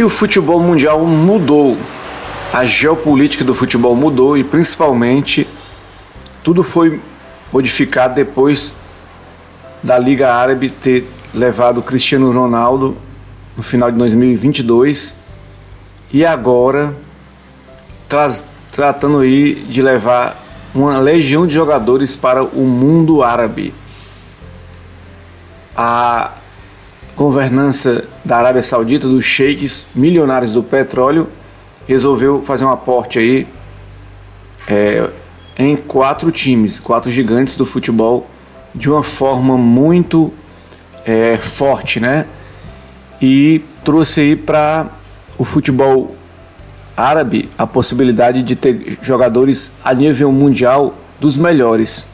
E o futebol mundial mudou. A geopolítica do futebol mudou e principalmente tudo foi modificado depois da Liga Árabe ter levado Cristiano Ronaldo no final de 2022 e agora tratando aí de levar uma legião de jogadores para o mundo árabe. A governança da Arábia Saudita, dos sheiks milionários do petróleo, resolveu fazer um aporte aí é, em quatro times, quatro gigantes do futebol, de uma forma muito é, forte, né? E trouxe aí para o futebol árabe a possibilidade de ter jogadores a nível mundial dos melhores.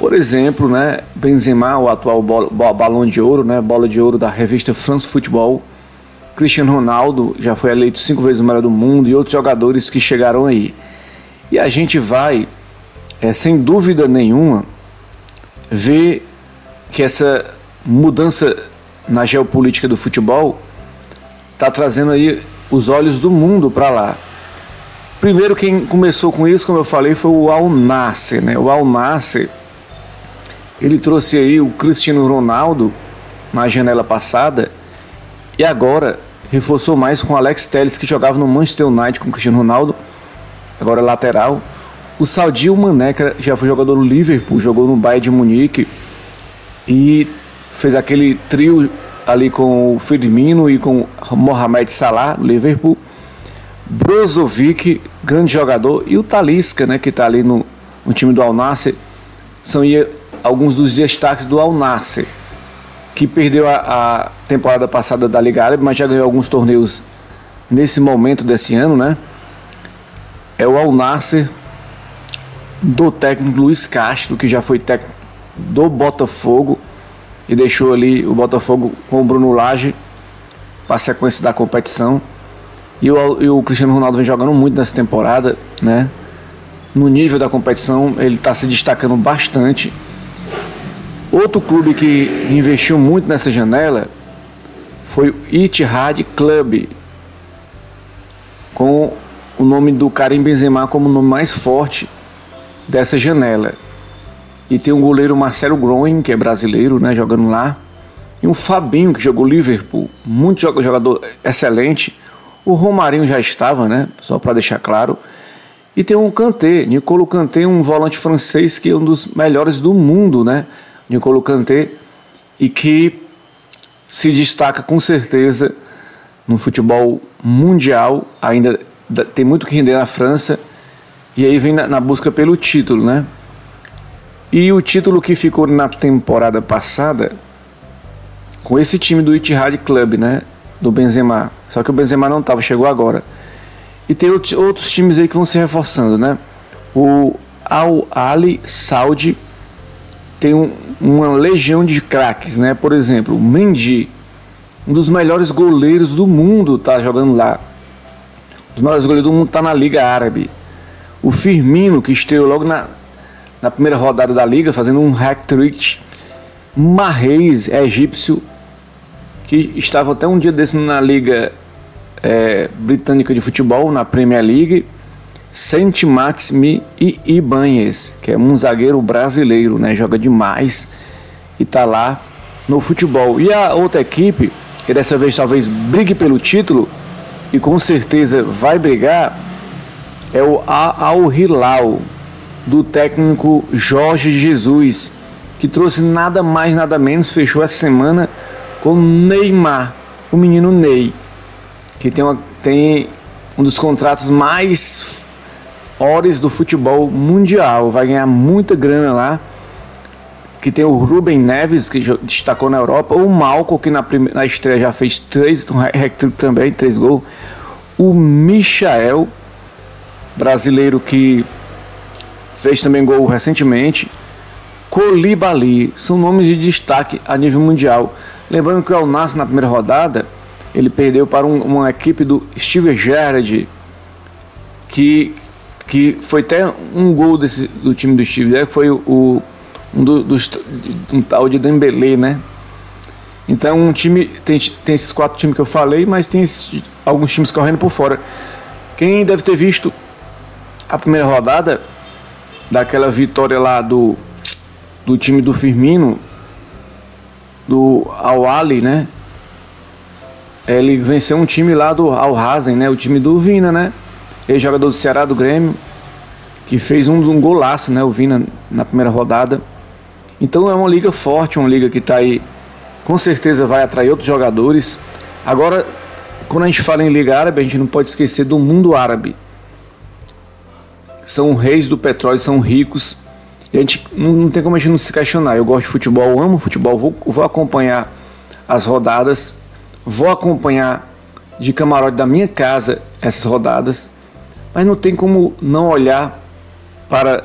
Por exemplo, né, Benzema, o atual balão de ouro, né, bola de ouro da revista France Football, Cristiano Ronaldo já foi eleito cinco vezes o melhor do mundo e outros jogadores que chegaram aí. E a gente vai, é, sem dúvida nenhuma, ver que essa mudança na geopolítica do futebol está trazendo aí os olhos do mundo para lá. Primeiro quem começou com isso, como eu falei, foi o Al Nasser, né? O Al Nasser, ele trouxe aí o Cristiano Ronaldo na janela passada e agora reforçou mais com o Alex Telles que jogava no Manchester United com o Cristiano Ronaldo, agora lateral. O Sadio Mané, já foi jogador do Liverpool, jogou no Bayern de Munique e fez aquele trio ali com o Firmino e com Mohamed Salah, Liverpool. Brozovic, grande jogador, e o Talisca, né, que está ali no, no, time do Al Nassr, são alguns dos destaques do Al Nassr, que perdeu a, a, temporada passada da Liga Árabe, mas já ganhou alguns torneios nesse momento desse ano, né? É o Al Nassr do técnico Luiz Castro, que já foi técnico do Botafogo, e deixou ali o Botafogo com o Bruno Lage para a sequência da competição. E o, e o, Cristiano Ronaldo vem jogando muito nessa temporada, né? No nível da competição, ele está se destacando bastante. Outro clube que investiu muito nessa janela foi o Itihad Club, com o nome do Karim Benzema como o nome mais forte dessa janela. E tem um goleiro Marcelo Groen, que é brasileiro, né, jogando lá. E um Fabinho, que jogou Liverpool, muito jogador excelente. O Romarinho já estava, né, só para deixar claro. E tem um Kanté, Nicolo Kanté, um volante francês que é um dos melhores do mundo, né? Nicolo Kanté, e que se destaca com certeza no futebol mundial, ainda tem muito que render na França, e aí vem na, na busca pelo título, né? E o título que ficou na temporada passada com esse time do Itihad Club, né? Do Benzema. Só que o Benzema não estava, chegou agora. E tem outros times aí que vão se reforçando, né? O Al Ali Saudi tem um, uma legião de craques, né? Por exemplo, o Mendy, um dos melhores goleiros do mundo, tá jogando lá. Um dos melhores goleiros do mundo tá na Liga Árabe. O Firmino, que estreou logo na, na primeira rodada da liga, fazendo um hat-trick. Marreis, egípcio, que estava até um dia desse na liga é, britânica de futebol, na Premier League. Saint Maximi e Ibanez, que é um zagueiro brasileiro, né? Joga demais e tá lá no futebol. E a outra equipe, que dessa vez talvez brigue pelo título e com certeza vai brigar, é o Al Hilal, do técnico Jorge Jesus, que trouxe nada mais, nada menos, fechou essa semana com Neymar, o menino Ney, que tem, uma, tem um dos contratos mais horas do futebol mundial, vai ganhar muita grana lá. Que tem o Ruben Neves, que destacou na Europa, o Malco, que na, primeira, na estreia já fez três, um hat também, três gols. O Michael, brasileiro que fez também gol recentemente. Colibali, são nomes de destaque a nível mundial. Lembrando que o Al Nassr na primeira rodada, ele perdeu para um, uma equipe do Steve Gerrard, que, que foi até um gol desse, do time do Steve que foi o, um do, um tal de Dembélé, né? Então, um time tem, tem esses quatro times que eu falei, mas tem esses, alguns times correndo por fora. Quem deve ter visto a primeira rodada daquela vitória lá do, do time do Firmino, do Al-Ali, né? Ele venceu um time lá do Al-Hazen, né? O time do Vina, né? Ele jogador do Ceará do Grêmio, que fez um, um golaço, né? O Vina na primeira rodada. Então é uma liga forte, uma liga que está aí com certeza vai atrair outros jogadores. Agora, quando a gente fala em Liga Árabe, a gente não pode esquecer do mundo árabe. São reis do petróleo, são ricos. E a gente não, não tem como a gente não se questionar. Eu gosto de futebol, amo futebol, vou, vou acompanhar as rodadas, vou acompanhar de camarote da minha casa essas rodadas, mas não tem como não olhar para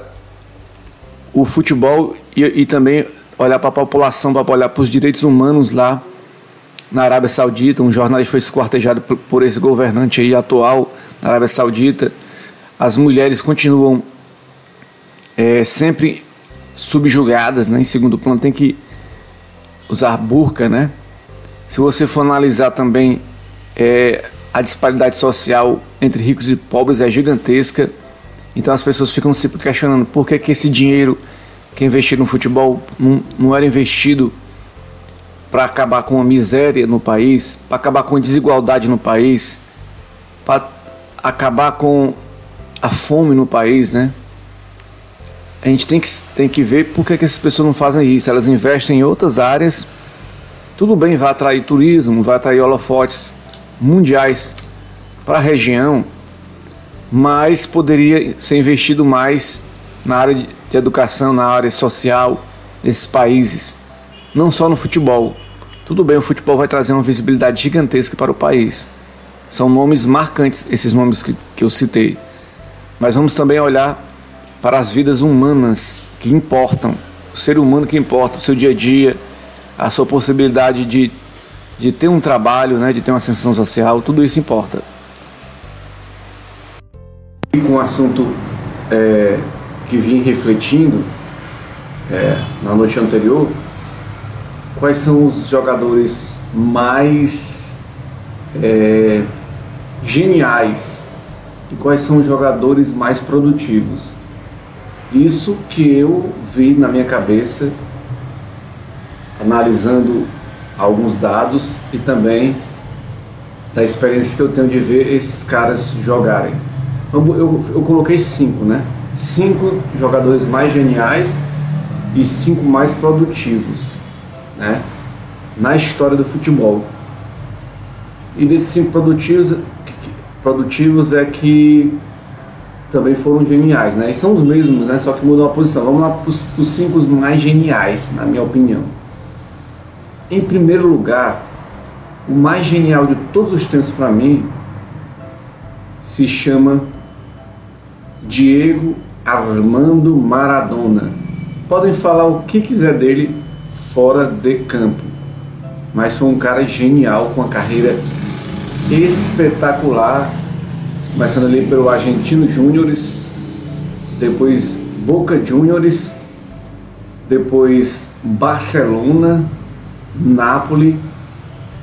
o futebol e, e também olhar para a população, para olhar para os direitos humanos lá na Arábia Saudita. Um jornalista foi esquartejado por, por esse governante aí atual na Arábia Saudita. As mulheres continuam é, sempre subjugadas, né? Em segundo plano tem que usar burca, né? Se você for analisar também é, a disparidade social entre ricos e pobres é gigantesca. Então as pessoas ficam se questionando por que, que esse dinheiro que é investido no futebol não, não era investido para acabar com a miséria no país, para acabar com a desigualdade no país, para acabar com a fome no país, né? A gente tem que, tem que ver por que, que essas pessoas não fazem isso. Elas investem em outras áreas. Tudo bem, vai atrair turismo, vai atrair holofotes mundiais para a região, mas poderia ser investido mais na área de educação, na área social desses países, não só no futebol. Tudo bem, o futebol vai trazer uma visibilidade gigantesca para o país. São nomes marcantes, esses nomes que, que eu citei. Mas vamos também olhar para as vidas humanas que importam, o ser humano que importa, o seu dia a dia, a sua possibilidade de, de ter um trabalho, né, de ter uma ascensão social, tudo isso importa. Com o assunto é, que vim refletindo é, na noite anterior, quais são os jogadores mais é, geniais e quais são os jogadores mais produtivos. Isso que eu vi na minha cabeça, analisando alguns dados e também da experiência que eu tenho de ver esses caras jogarem. Eu, eu, eu coloquei cinco, né? cinco jogadores mais geniais e cinco mais produtivos né, na história do futebol. E desses cinco produtivos, produtivos é que também foram geniais, né? E são os mesmos, né? Só que mudam a posição. Vamos lá para os cinco mais geniais, na minha opinião. Em primeiro lugar, o mais genial de todos os tempos para mim se chama Diego Armando Maradona. Podem falar o que quiser dele fora de campo, mas foi um cara genial com uma carreira espetacular, começando ali pelo Argentino Júniores, depois Boca Juniors, depois Barcelona, Nápoles,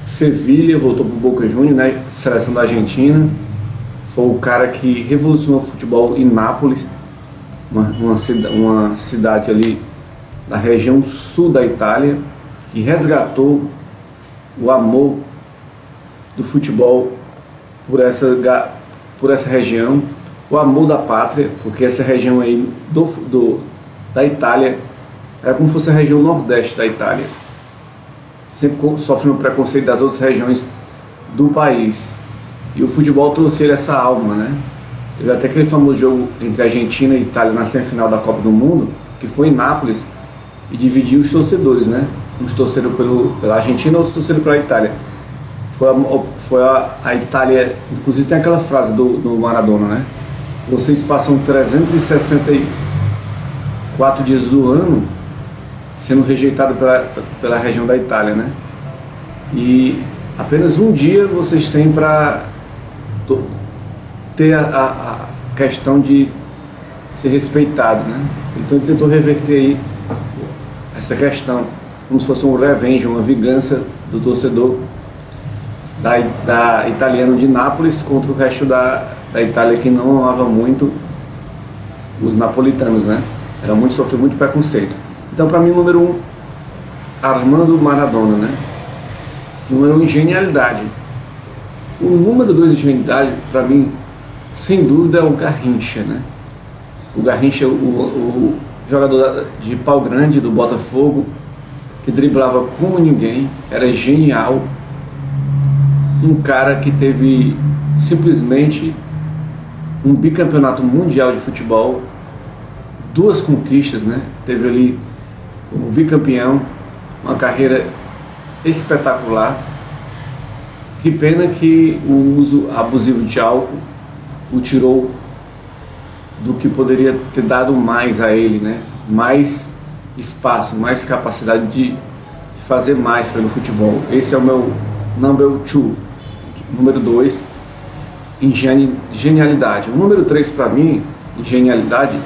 Sevilha, voltou para o Boca Juniors, né, seleção da Argentina. Foi o cara que revolucionou o futebol em Nápoles uma, uma, uma cidade ali da região sul da Itália, que resgatou o amor do futebol por essa, por essa região, o amor da pátria, porque essa região aí do, do, da Itália era como se fosse a região nordeste da Itália. Sempre sofrendo preconceito das outras regiões do país. E o futebol trouxe ele essa alma, né? Teve até aquele famoso jogo entre Argentina e Itália na semifinal da Copa do Mundo, que foi em Nápoles, e dividiu os torcedores, né? Uns torceram pelo, pela Argentina, outros torceram pela Itália. Foi a, foi a, a Itália, inclusive tem aquela frase do, do Maradona, né? Vocês passam 364 dias do ano sendo rejeitado pela, pela região da Itália, né? E apenas um dia vocês têm para ter a, a, questão de ser respeitado, né? Então ele tentou reverter aí essa questão como se fosse um revenge, uma vingança do torcedor da, da italiano de Nápoles contra o resto da, da Itália que não amava muito os napolitanos, né? Era muito sofreu muito preconceito. Então, para mim, número um, Armando Maradona, né? Número um, genialidade. O número dois de genialidade, para mim, sem dúvida, é o Garrincha, né? O Garrincha, o, o, jogador de pau grande do Botafogo, que driblava como ninguém, era genial. Um cara que teve simplesmente um bicampeonato mundial de futebol, duas conquistas, né? Teve ali como bicampeão, uma carreira espetacular. Que pena que o uso abusivo de álcool o tirou do que poderia ter dado mais a ele, né? Mais espaço, mais capacidade de fazer mais pelo futebol. Esse é o meu number two, número dois, em genialidade. O número três para mim, genialidade,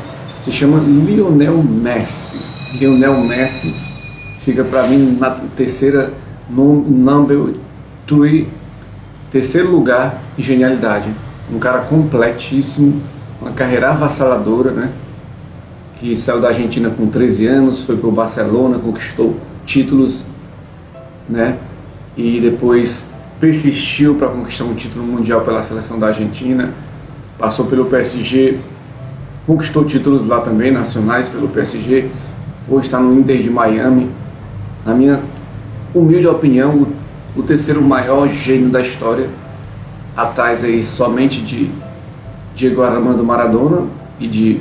se chama Lionel Messi. Lionel Messi fica para mim na terceira, no number three, terceiro lugar em genialidade. Um cara completíssimo, uma carreira avassaladora, né? Que saiu da Argentina com 13 anos, foi para o Barcelona, conquistou títulos, né? E depois persistiu para conquistar um título mundial pela seleção da Argentina, passou pelo PSG, conquistou títulos lá também nacionais pelo PSG, hoje está no Inter de Miami. Na minha humilde opinião, o, o terceiro maior gênio da história, atrás aí somente de Diego Armando Maradona e de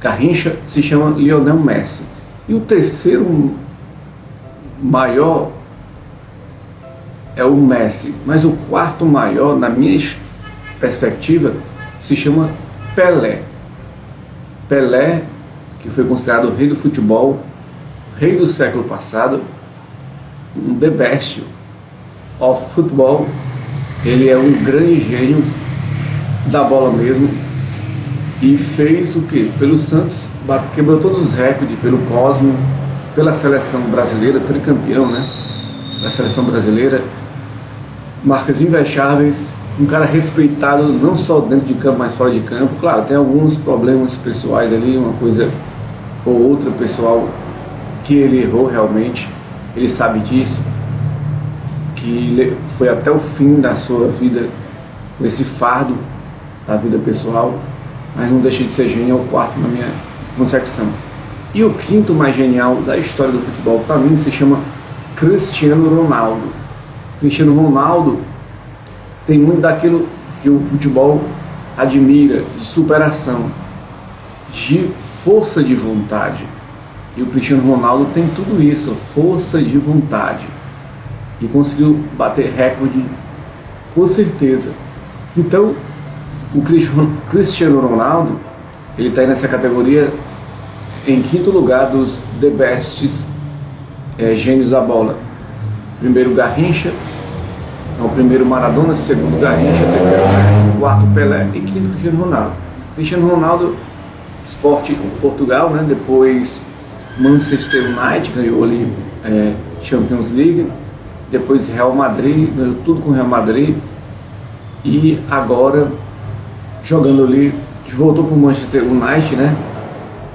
Garrincha, se chama Lionel Messi. E o terceiro maior é o Messi, mas o quarto maior, na minha perspectiva, se chama Pelé. Pelé, que foi considerado o rei do futebol, rei do século passado, um the best of football, ele é um grande gênio da bola mesmo e fez o que? Pelo Santos, quebrou todos os recordes, pelo Cosmo, pela seleção brasileira, tricampeão, né? Da seleção brasileira, marcas invejáveis, um cara respeitado não só dentro de campo, mas fora de campo. Claro, tem alguns problemas pessoais ali, uma coisa ou outra pessoal que ele errou realmente, ele sabe disso, que foi até o fim da sua vida com esse fardo da vida pessoal, mas não deixa de ser genial o quarto na minha concepção. E o quinto mais genial da história do futebol, para mim, se chama Cristiano Ronaldo. Cristiano Ronaldo tem muito daquilo que o futebol admira, de superação, de força de vontade. E o Cristiano Ronaldo tem tudo isso, força de vontade. E conseguiu bater recorde com certeza. Então, o Cristiano Ronaldo, ele está nessa categoria em quinto lugar dos The Bests é, gênios da bola. Primeiro Garrincha, é o primeiro Maradona, segundo Garrincha, terceiro quarto Pelé e quinto Cristiano Ronaldo. Cristiano Ronaldo, esporte Portugal, né? depois Manchester United, ganhou ali é, Champions League, depois Real Madrid, ganhou tudo com Real Madrid e agora jogando ali, voltou para o Manchester United, né?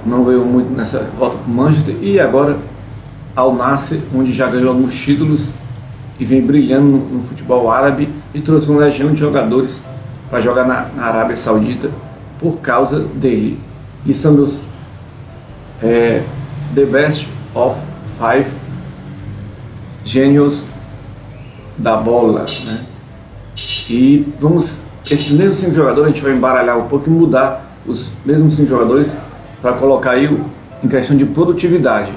Não ganhou muito nessa volta para o Manchester e agora ao Nasser, onde já ganhou alguns títulos e vem brilhando no, no futebol árabe e trouxe uma legião de jogadores para jogar na, na, Arábia Saudita por causa dele. E são meus é, The Best of Five Gênios da bola. Né? E vamos esses mesmos cinco jogadores a gente vai embaralhar um pouco e mudar os mesmos cinco jogadores para colocar aí em questão de produtividade.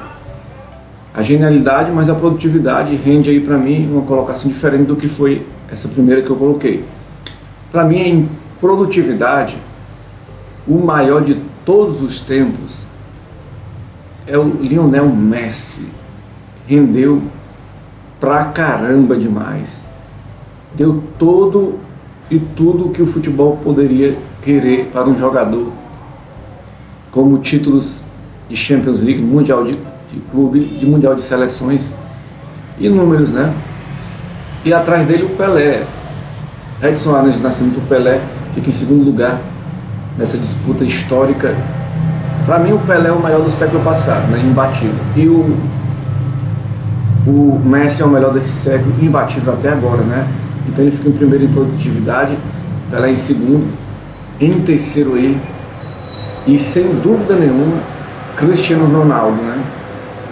A genialidade, mas a produtividade rende aí para mim uma colocação diferente do que foi essa primeira que eu coloquei. Para mim, em produtividade, o maior de todos os tempos é o Lionel Messi. Rendeu pra caramba demais. Deu todo e tudo que o futebol poderia querer para um jogador, como títulos de Champions League, Mundial de, de Clube, de Mundial de Seleções, inúmeros, né? E atrás dele o Pelé. Edson Arantes Nascimento, Pelé, fica em segundo lugar nessa disputa histórica. Para mim, o Pelé é o maior do século passado, né? imbatível. E o, o Messi é o melhor desse século, imbatível até agora, né? Então ele fica em primeiro em produtividade, Pelé em segundo, em terceiro aí, e sem dúvida nenhuma, Cristiano Ronaldo, né?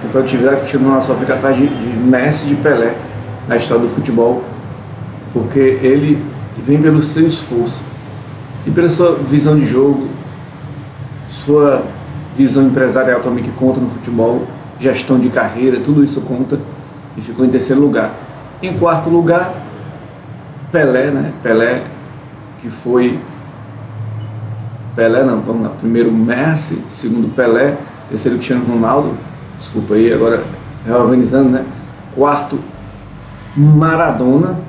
Em produtividade, Cristiano Ronaldo só fica atrás de, de Messi e de Pelé na história do futebol, porque ele vem pelo seu esforço e pela sua visão de jogo, sua visão empresarial também que conta no futebol, gestão de carreira, tudo isso conta e ficou em terceiro lugar. Em quarto lugar, Pelé, né? Pelé, que foi. Pelé, não, vamos lá. Primeiro Messi, segundo Pelé, terceiro Cristiano Ronaldo, desculpa aí, agora reorganizando, né? Quarto, Maradona,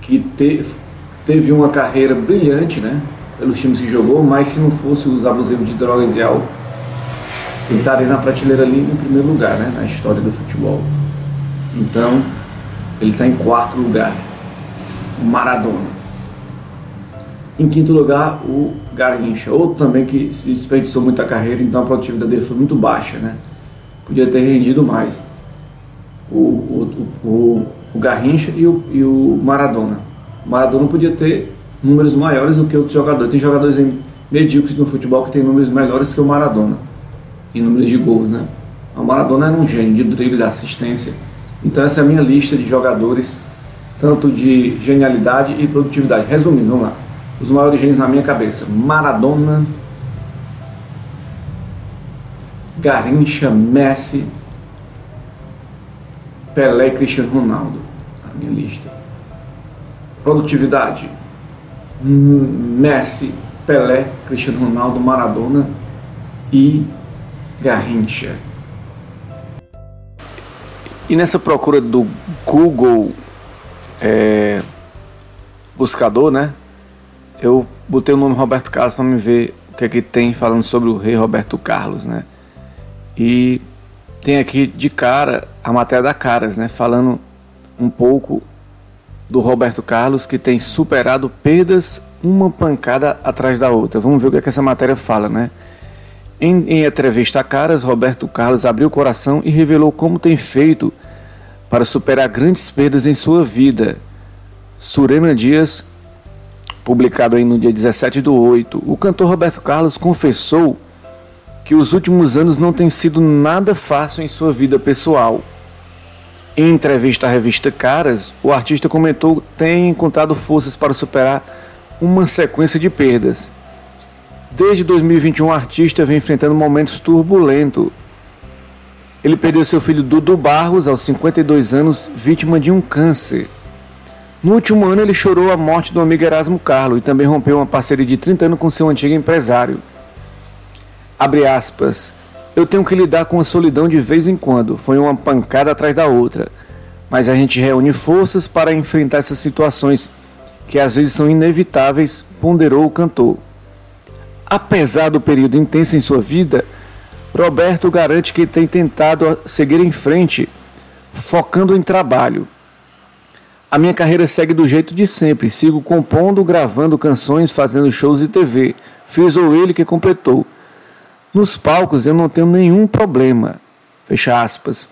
que teve, teve uma carreira brilhante, né? Pelos times que jogou, mas se não fosse os abusivos de drogas e álcool, ele estaria na prateleira ali em primeiro lugar, né? Na história do futebol. Então, ele está em quarto lugar. Maradona. Em quinto lugar, o Garrincha, outro também que se desperdiçou muita carreira, então a produtividade dele foi muito baixa, né? Podia ter rendido mais. O, o, o, o Garrincha e o, e o Maradona. Maradona podia ter números maiores do que outros jogadores. Tem jogadores medíocres no futebol que tem números melhores que o Maradona, em números de gols, né? O Maradona era um gênio de drible, de assistência. Então essa é a minha lista de jogadores, tanto de genialidade e produtividade. Resumindo, vamos lá. Os maiores gênios na minha cabeça. Maradona, Garrincha, Messi, Pelé e Cristiano Ronaldo. A minha lista. Produtividade. Messi, Pelé, Cristiano Ronaldo, Maradona e Garrincha. E nessa procura do Google é, buscador, né? Eu botei o nome Roberto Carlos para me ver o que é que tem falando sobre o rei Roberto Carlos, né? E tem aqui de cara a matéria da Caras, né? Falando um pouco do Roberto Carlos que tem superado perdas uma pancada atrás da outra. Vamos ver o que, é que essa matéria fala, né? Em, em entrevista a Caras, Roberto Carlos abriu o coração e revelou como tem feito para superar grandes perdas em sua vida. Surena Dias, publicado aí no dia 17 do 8, o cantor Roberto Carlos confessou que os últimos anos não têm sido nada fácil em sua vida pessoal. Em entrevista à revista Caras, o artista comentou ter encontrado forças para superar uma sequência de perdas. Desde 2021, o artista vem enfrentando momentos turbulentos. Ele perdeu seu filho Dudu Barros aos 52 anos, vítima de um câncer. No último ano, ele chorou a morte do amigo Erasmo Carlos e também rompeu uma parceria de 30 anos com seu antigo empresário. Abre aspas. Eu tenho que lidar com a solidão de vez em quando. Foi uma pancada atrás da outra. Mas a gente reúne forças para enfrentar essas situações que às vezes são inevitáveis, ponderou o cantor. Apesar do período intenso em sua vida, Roberto garante que tem tentado seguir em frente, focando em trabalho. A minha carreira segue do jeito de sempre, sigo compondo, gravando canções, fazendo shows e TV. Fiz ou ele que completou. Nos palcos eu não tenho nenhum problema. Fecha aspas.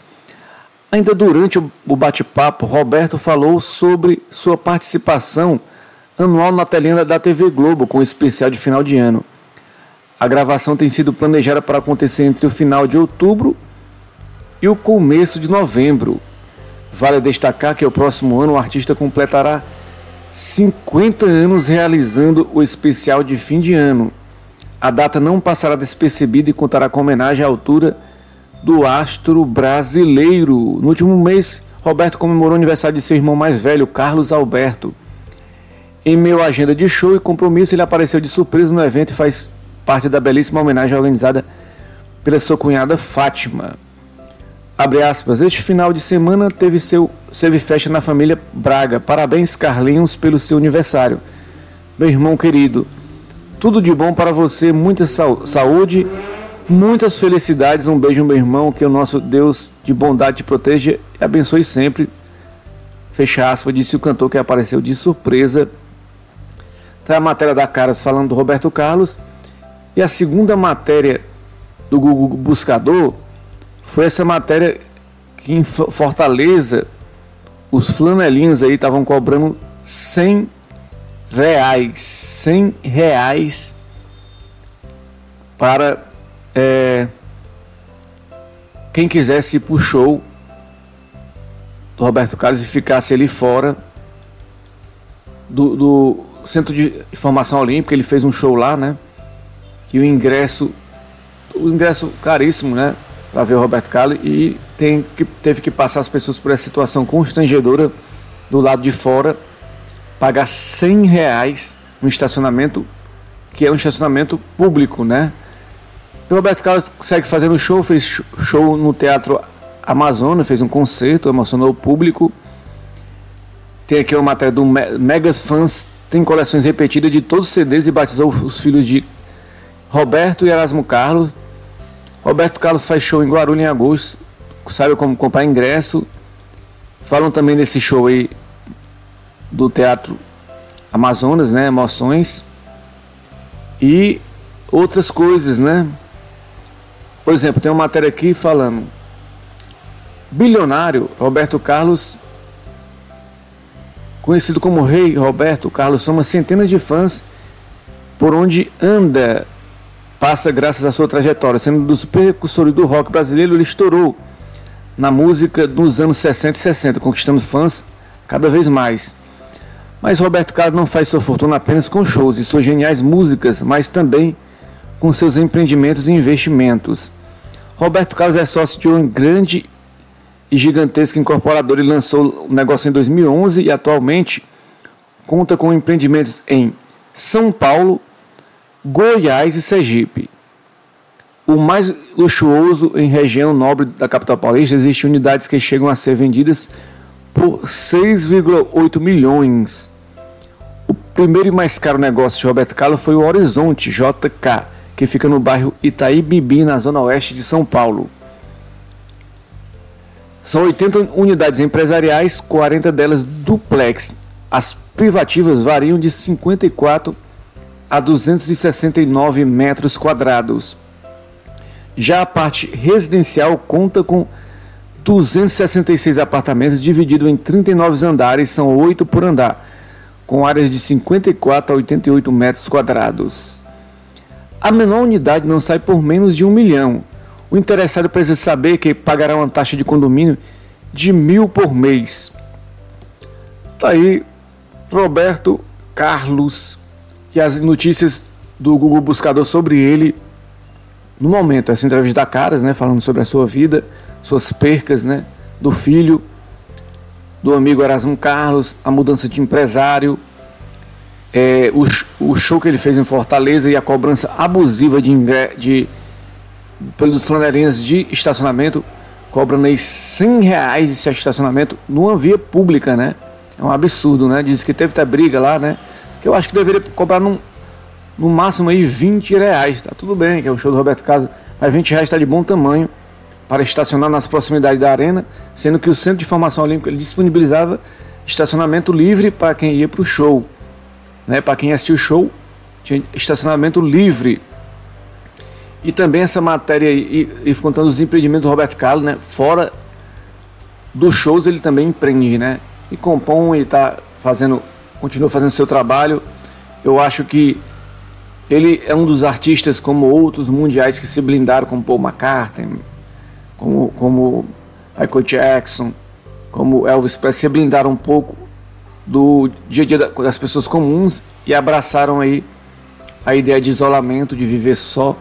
Ainda durante o bate-papo, Roberto falou sobre sua participação anual na telinha da TV Globo com o especial de final de ano. A gravação tem sido planejada para acontecer entre o final de outubro e o começo de novembro. Vale destacar que o próximo ano o artista completará 50 anos realizando o especial de fim de ano. A data não passará despercebida e contará com homenagem à altura do astro brasileiro. No último mês, Roberto comemorou o aniversário de seu irmão mais velho, Carlos Alberto. Em meio à agenda de show e compromisso, ele apareceu de surpresa no evento e faz parte da belíssima homenagem organizada pela sua cunhada Fátima. Abre aspas, este final de semana teve, seu, teve festa na família Braga. Parabéns, Carlinhos, pelo seu aniversário. Meu irmão querido, tudo de bom para você, muita saúde Muitas felicidades, um beijo, meu irmão, que o nosso Deus de bondade te proteja e abençoe sempre. Fecha aspas, disse o cantor que apareceu de surpresa. Tá a matéria da Caras falando do Roberto Carlos. E a segunda matéria do Google Buscador foi essa matéria que em Fortaleza os flanelinhos aí estavam cobrando 100 reais, 100 reais para é, quem quisesse ir pro show do Roberto Carlos e ficasse ali fora do, do Centro de Formação Olímpica, ele fez um show lá, né? E o ingresso, o ingresso caríssimo, né? Para ver o Roberto Carlos e tem que, teve que passar as pessoas por essa situação constrangedora do lado de fora, pagar 100 reais no estacionamento, que é um estacionamento público, né? o Roberto Carlos segue fazendo show, fez show no Teatro Amazonas, fez um concerto, emocionou o público. Tem aqui uma matéria do Megas Fans, tem coleções repetidas de todos os CDs e batizou os filhos de Roberto e Erasmo Carlos. Roberto Carlos faz show em Guarulhos em agosto, sabe como comprar ingresso. Falam também desse show aí do Teatro Amazonas, né? Emoções. E outras coisas, né? Por exemplo, tem uma matéria aqui falando: bilionário Roberto Carlos, conhecido como Rei Roberto Carlos, soma centenas de fãs por onde anda, passa graças à sua trajetória, sendo dos precursores do rock brasileiro, ele estourou na música dos anos 60 e 60, conquistando fãs cada vez mais. Mas Roberto Carlos não faz sua fortuna apenas com shows e suas geniais músicas, mas também com seus empreendimentos e investimentos. Roberto Carlos é sócio de uma grande e gigantesca incorporadora e lançou o negócio em 2011 e atualmente conta com empreendimentos em São Paulo, Goiás e Sergipe. O mais luxuoso em região nobre da capital paulista, existem unidades que chegam a ser vendidas por 6,8 milhões. Primeiro e mais caro negócio de Roberto Carlos foi o Horizonte JK, que fica no bairro Itaí Bibi, na zona oeste de São Paulo. São 80 unidades empresariais, 40 delas duplex. As privativas variam de 54 a 269 metros quadrados. Já a parte residencial conta com 266 apartamentos divididos em 39 andares, são 8 por andar, com áreas de 54 a 88 metros quadrados. A menor unidade não sai por menos de um milhão. O interessado precisa saber que pagará uma taxa de condomínio de mil por mês. Tá aí Roberto Carlos e as notícias do Google Buscador sobre ele no momento. Essa entrevista da Caras, né, falando sobre a sua vida, suas percas, né, do filho, do amigo Erasmo Carlos, a mudança de empresário, é, o, o, show que ele fez em Fortaleza e a cobrança abusiva de, de pelos flanelinhas de estacionamento, cobrando aí 100 reais de estacionamento numa via pública, né? É um absurdo, né? Diz que teve até briga lá, né? Que eu acho que deveria cobrar num, no máximo aí 20 reais. Tá tudo bem, que é o show do Roberto Carlos, mas 20 reais está de bom tamanho para estacionar nas proximidades da arena, sendo que o Centro de Formação Olímpica disponibilizava estacionamento livre para quem ia para o show. Né? Para quem assistiu o show, tinha estacionamento livre. E também essa matéria aí, e, e contando os empreendimentos do Roberto Carlos, né? Fora dos shows ele também empreende, né? E compõe e está fazendo, continua fazendo seu trabalho. Eu acho que ele é um dos artistas como outros mundiais que se blindaram, como Paul McCartney, como, como Michael Jackson, como Elvis Presley, blindaram um pouco do dia a dia das pessoas comuns e abraçaram aí a ideia de isolamento, de viver só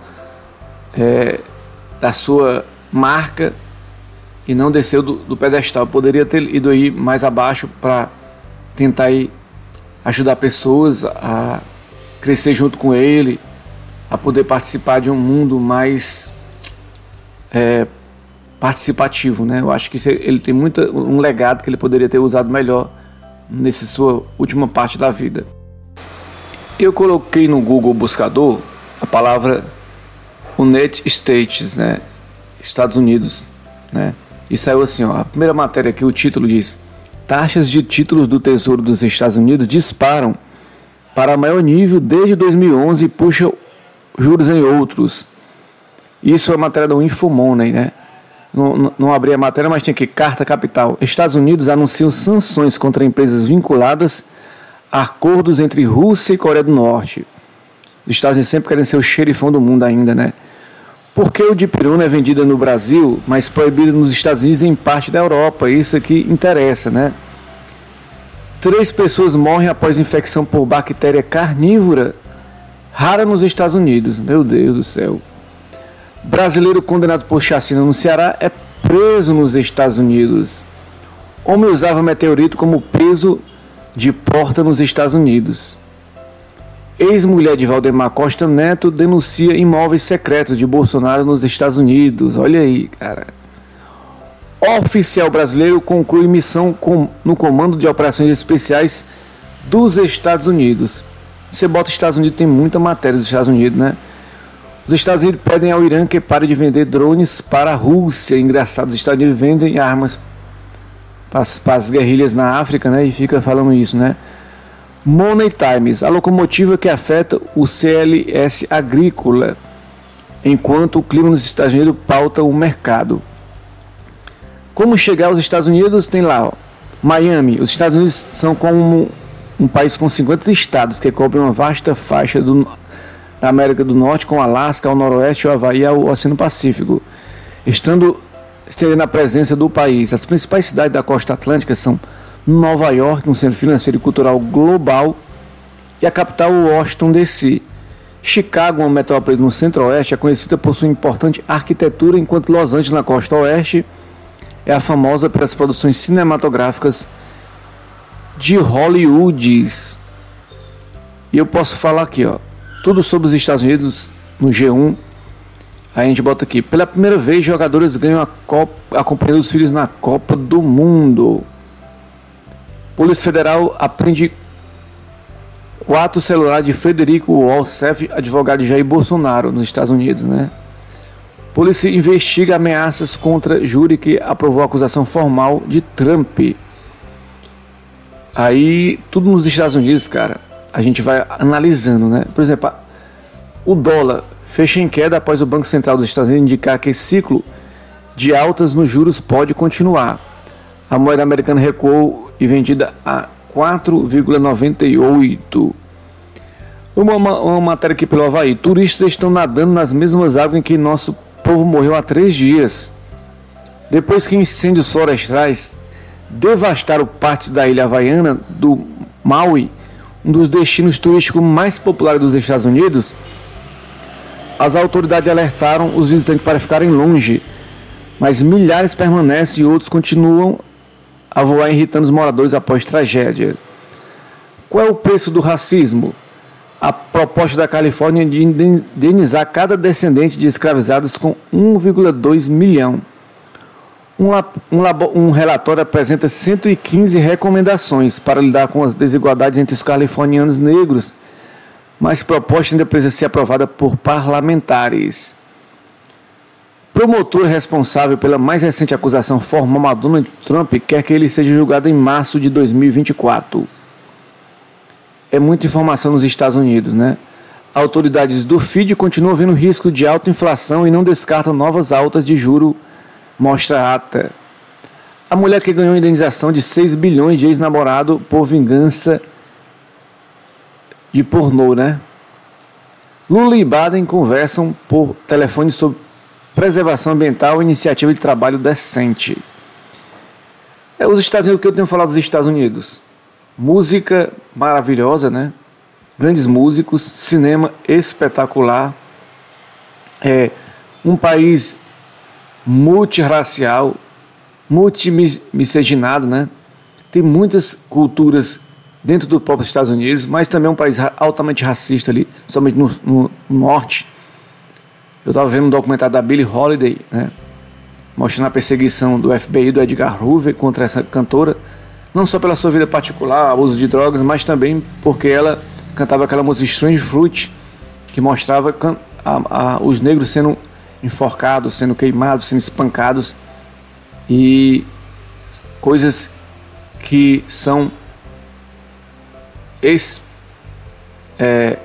é, da sua marca e não desceu do, do pedestal. Poderia ter ido aí mais abaixo para tentar aí ajudar pessoas a crescer junto com ele, a poder participar de um mundo mais é, participativo, né? Eu acho que ele tem muita, um legado que ele poderia ter usado melhor nessa sua última parte da vida. Eu coloquei no Google Buscador a palavra United States, né? Estados Unidos, né? E saiu assim, ó, a primeira matéria aqui, o título diz: Taxas de títulos do Tesouro dos Estados Unidos disparam para maior nível desde 2011 e puxa juros em outros. Isso é matéria do Infomoney, né? Não, não, abri a matéria, mas tinha aqui carta capital. Estados Unidos anunciam sanções contra empresas vinculadas a acordos entre Rússia e Coreia do Norte. Os Estados Unidos sempre querem ser o xerifão do mundo ainda, né? Por que o dipirona é vendida no Brasil, mas proibida nos Estados Unidos e em parte da Europa? Isso aqui interessa, né? Três pessoas morrem após infecção por bactéria carnívora rara nos Estados Unidos. Meu Deus do céu. Brasileiro condenado por chacina no Ceará é preso nos Estados Unidos. Homem usava meteorito como peso de porta nos Estados Unidos. Ex-mulher de Valdemar Costa Neto denuncia imóveis secretos de Bolsonaro nos Estados Unidos. Olha aí, cara. Oficial brasileiro conclui missão com, no Comando de Operações Especiais dos Estados Unidos. Você bota Estados Unidos, tem muita matéria dos Estados Unidos, né? Os Estados Unidos pedem ao Irã que pare de vender drones para a Rússia. Engraçado, os Estados Unidos vendem armas para as, guerrilhas na África, né? E fica falando isso, né? Money Times, a locomotiva que afeta o CLS agrícola, enquanto o clima nos Estados Unidos pauta o mercado. Como chegar aos Estados Unidos? Tem lá, ó, Miami. Os Estados Unidos são como um país com 50 estados que cobrem uma vasta faixa do, da América do Norte, com Alasca ao noroeste, o Havaí ao Oceano Pacífico. Estando estendendo a presença do país, as principais cidades da costa atlântica são Nova York, um centro financeiro e cultural global, e a capital Washington DC. Chicago, uma metrópole no centro-oeste, é conhecida por sua importante arquitetura, enquanto Los Angeles, na costa oeste, é a famosa pelas produções cinematográficas de Hollywood. E eu posso falar aqui, ó, tudo sobre os Estados Unidos no G1. Aí a gente bota aqui. Pela primeira vez, jogadores ganham a Copa, acompanhando os filhos na Copa do Mundo. Polícia Federal aprende quatro celulares de Frederico Walsef, advogado de Jair Bolsonaro, nos Estados Unidos, né? Polícia investiga ameaças contra júri que aprovou a acusação formal de Trump. Aí, tudo nos Estados Unidos, cara, a gente vai analisando, né? Por exemplo, o dólar fecha em queda após o Banco Central dos Estados Unidos indicar que esse ciclo de altas nos juros pode continuar. A moeda americana recuou e vendida a 4,98. Uma, uma, uma, matéria aqui pelo Havaí. Turistas estão nadando nas mesmas águas em que nosso povo morreu há três dias. Depois que incêndios florestais devastaram partes da ilha havaiana do Maui, um dos destinos turísticos mais populares dos Estados Unidos, as autoridades alertaram os visitantes para ficarem longe, mas milhares permanecem e outros continuam a voar irritando os moradores após tragédia. Qual é o preço do racismo? A proposta da Califórnia de indenizar cada descendente de escravizados com 1,2 milhão. Um, um, um, relatório apresenta 115 recomendações para lidar com as desigualdades entre os californianos negros, mas proposta ainda precisa ser aprovada por parlamentares. Promotor responsável pela mais recente acusação formal a Donald Trump quer que ele seja julgado em março de 2024. É muita informação nos Estados Unidos, né? Autoridades do FID continuam vendo risco de alta inflação e não descartam novas altas de juro, mostra a ata. A mulher que ganhou indenização de 6 bilhões de ex-namorado por vingança de pornô, né? Lula e Biden conversam por telefone sobre preservação ambiental e iniciativa de trabalho decente. É os Estados Unidos, o que eu tenho falado dos Estados Unidos? Música maravilhosa, né? Grandes músicos, cinema espetacular. É um país multirracial, multimiscigenado, né? Tem muitas culturas dentro do próprio Estados Unidos, mas também é um país altamente racista ali, somente no, no norte eu estava vendo um documentário da Billie Holiday, né? Mostrando a perseguição do FBI do Edgar Hoover contra essa cantora, não só pela sua vida particular, abuso de drogas, mas também porque ela cantava aquela música Strange Fruit, que mostrava a, a, os negros sendo enforcados, sendo queimados, sendo espancados e coisas que são ex, é,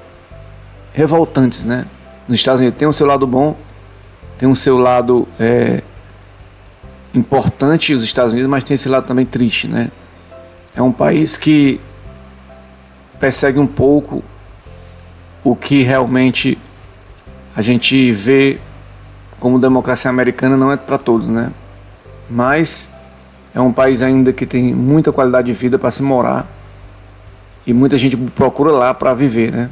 revoltantes, né? Nos Estados Unidos tem o seu lado bom, tem o seu lado é, importante os Estados Unidos, mas tem esse lado também triste, né? É um país que persegue um pouco o que realmente a gente vê como democracia americana não é para todos, né? Mas é um país ainda que tem muita qualidade de vida para se morar e muita gente procura lá para viver, né?